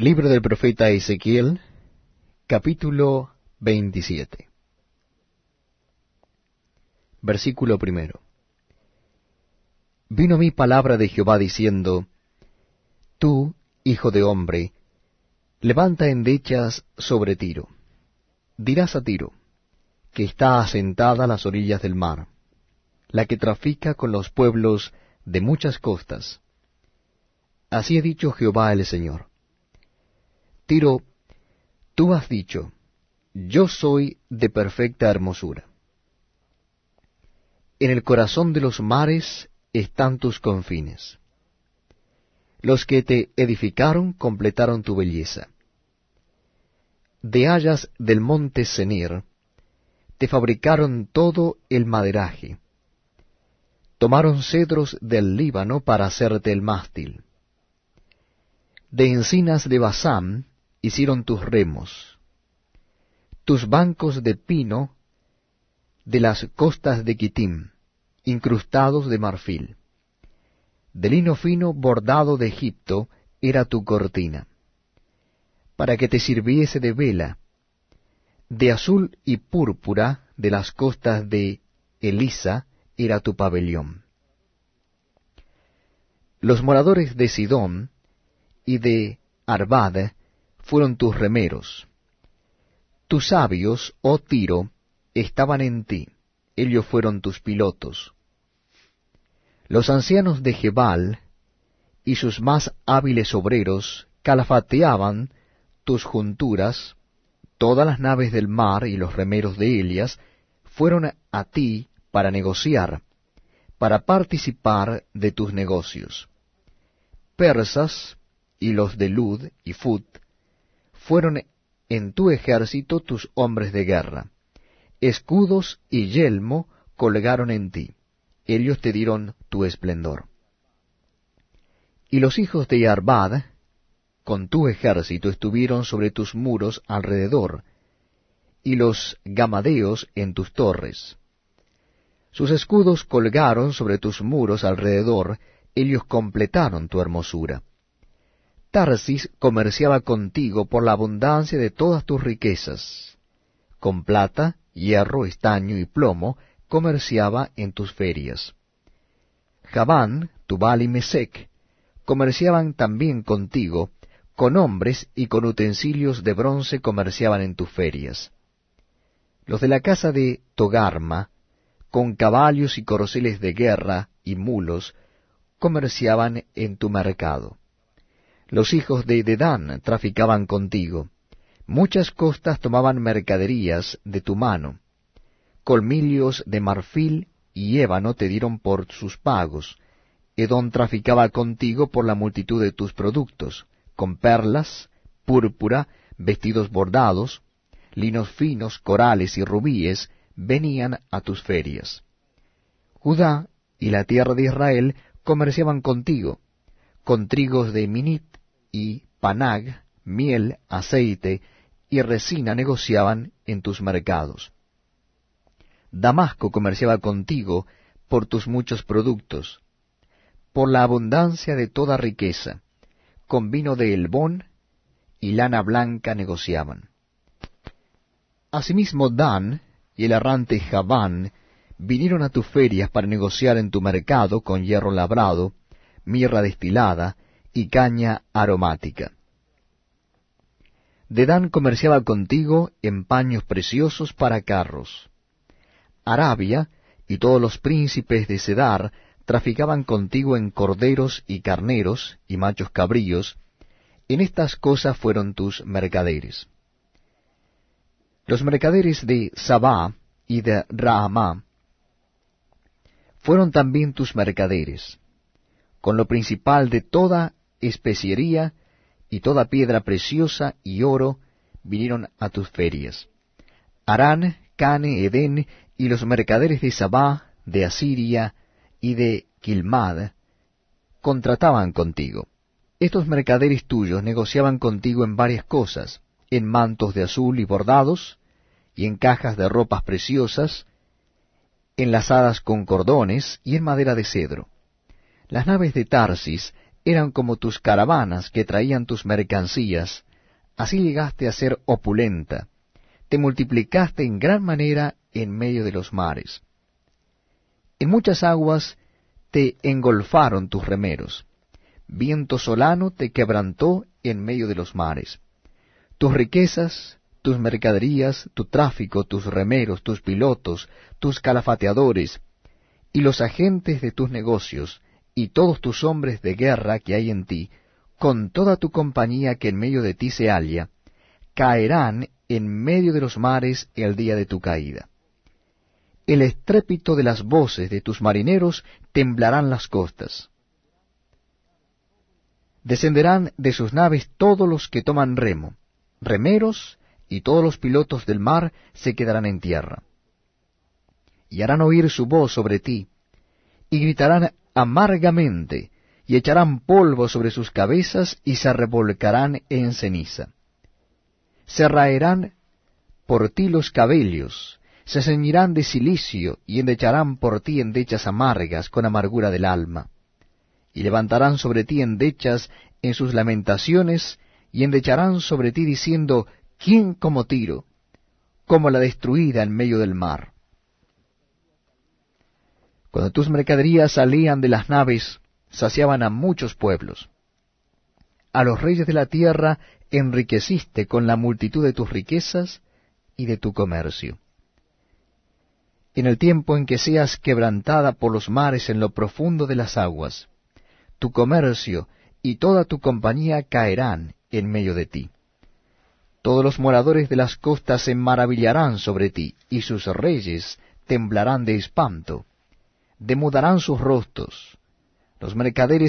Libro del profeta Ezequiel, capítulo 27. Versículo primero. Vino mi palabra de Jehová diciendo, Tú, hijo de hombre, levanta endechas sobre Tiro. Dirás a Tiro, que está asentada a las orillas del mar, la que trafica con los pueblos de muchas costas. Así ha dicho Jehová el Señor. Tiro, tú has dicho, yo soy de perfecta hermosura. En el corazón de los mares están tus confines. Los que te edificaron completaron tu belleza. De hayas del monte Senir te fabricaron todo el maderaje. Tomaron cedros del Líbano para hacerte el mástil. De encinas de Basán hicieron tus remos. Tus bancos de pino de las costas de Kitim, incrustados de marfil. De lino fino bordado de Egipto era tu cortina, para que te sirviese de vela, de azul y púrpura de las costas de Elisa era tu pabellón. Los moradores de Sidón y de Arbad fueron tus remeros. Tus sabios, oh Tiro, estaban en ti, ellos fueron tus pilotos. Los ancianos de Jebal y sus más hábiles obreros calafateaban tus junturas, todas las naves del mar y los remeros de Elias fueron a ti para negociar, para participar de tus negocios. Persas y los de Lud y Fut fueron en tu ejército tus hombres de guerra. Escudos y yelmo colgaron en ti. Ellos te dieron tu esplendor. Y los hijos de Arbad, con tu ejército, estuvieron sobre tus muros alrededor, y los gamadeos en tus torres. Sus escudos colgaron sobre tus muros alrededor, ellos completaron tu hermosura. Tarsis comerciaba contigo por la abundancia de todas tus riquezas. Con plata, hierro, estaño y plomo comerciaba en tus ferias. Javán, Tubal y Mesec comerciaban también contigo, con hombres y con utensilios de bronce comerciaban en tus ferias. Los de la casa de Togarma, con caballos y corceles de guerra y mulos, comerciaban en tu mercado. Los hijos de Dedán traficaban contigo. Muchas costas tomaban mercaderías de tu mano. Colmillos de marfil y ébano te dieron por sus pagos. Edón traficaba contigo por la multitud de tus productos, con perlas, púrpura, vestidos bordados, linos finos, corales y rubíes venían a tus ferias. Judá y la tierra de Israel comerciaban contigo, con trigos de Minit y panag, miel, aceite y resina negociaban en tus mercados. Damasco comerciaba contigo por tus muchos productos, por la abundancia de toda riqueza, con vino de Elbón y lana blanca negociaban. Asimismo Dan y el errante Javán vinieron a tus ferias para negociar en tu mercado con hierro labrado, mirra destilada, y caña aromática. Dedán comerciaba contigo en paños preciosos para carros. Arabia y todos los príncipes de Cedar traficaban contigo en corderos y carneros y machos cabríos, en estas cosas fueron tus mercaderes. Los mercaderes de Sabá y de Raamá fueron también tus mercaderes, con lo principal de toda especiería y toda piedra preciosa y oro vinieron a tus ferias. Arán, Cane, Edén y los mercaderes de Sabá, de Asiria y de Quilmad contrataban contigo. Estos mercaderes tuyos negociaban contigo en varias cosas, en mantos de azul y bordados, y en cajas de ropas preciosas, enlazadas con cordones y en madera de cedro. Las naves de Tarsis eran como tus caravanas que traían tus mercancías, así llegaste a ser opulenta, te multiplicaste en gran manera en medio de los mares. En muchas aguas te engolfaron tus remeros, viento solano te quebrantó en medio de los mares. Tus riquezas, tus mercaderías, tu tráfico, tus remeros, tus pilotos, tus calafateadores, y los agentes de tus negocios, y todos tus hombres de guerra que hay en ti, con toda tu compañía que en medio de ti se halla, caerán en medio de los mares el día de tu caída. El estrépito de las voces de tus marineros temblarán las costas. Descenderán de sus naves todos los que toman remo, remeros y todos los pilotos del mar se quedarán en tierra. Y harán oír su voz sobre ti, y gritarán amargamente, y echarán polvo sobre sus cabezas, y se revolcarán en ceniza. Se raerán por ti los cabellos, se ceñirán de silicio, y endecharán por ti endechas amargas con amargura del alma. Y levantarán sobre ti endechas en sus lamentaciones, y endecharán sobre ti diciendo, ¿quién como Tiro? Como la destruida en medio del mar. Cuando tus mercaderías salían de las naves, saciaban a muchos pueblos. A los reyes de la tierra enriqueciste con la multitud de tus riquezas y de tu comercio. En el tiempo en que seas quebrantada por los mares en lo profundo de las aguas, tu comercio y toda tu compañía caerán en medio de ti. Todos los moradores de las costas se maravillarán sobre ti, y sus reyes temblarán de espanto, demudarán sus rostros, los mercaderes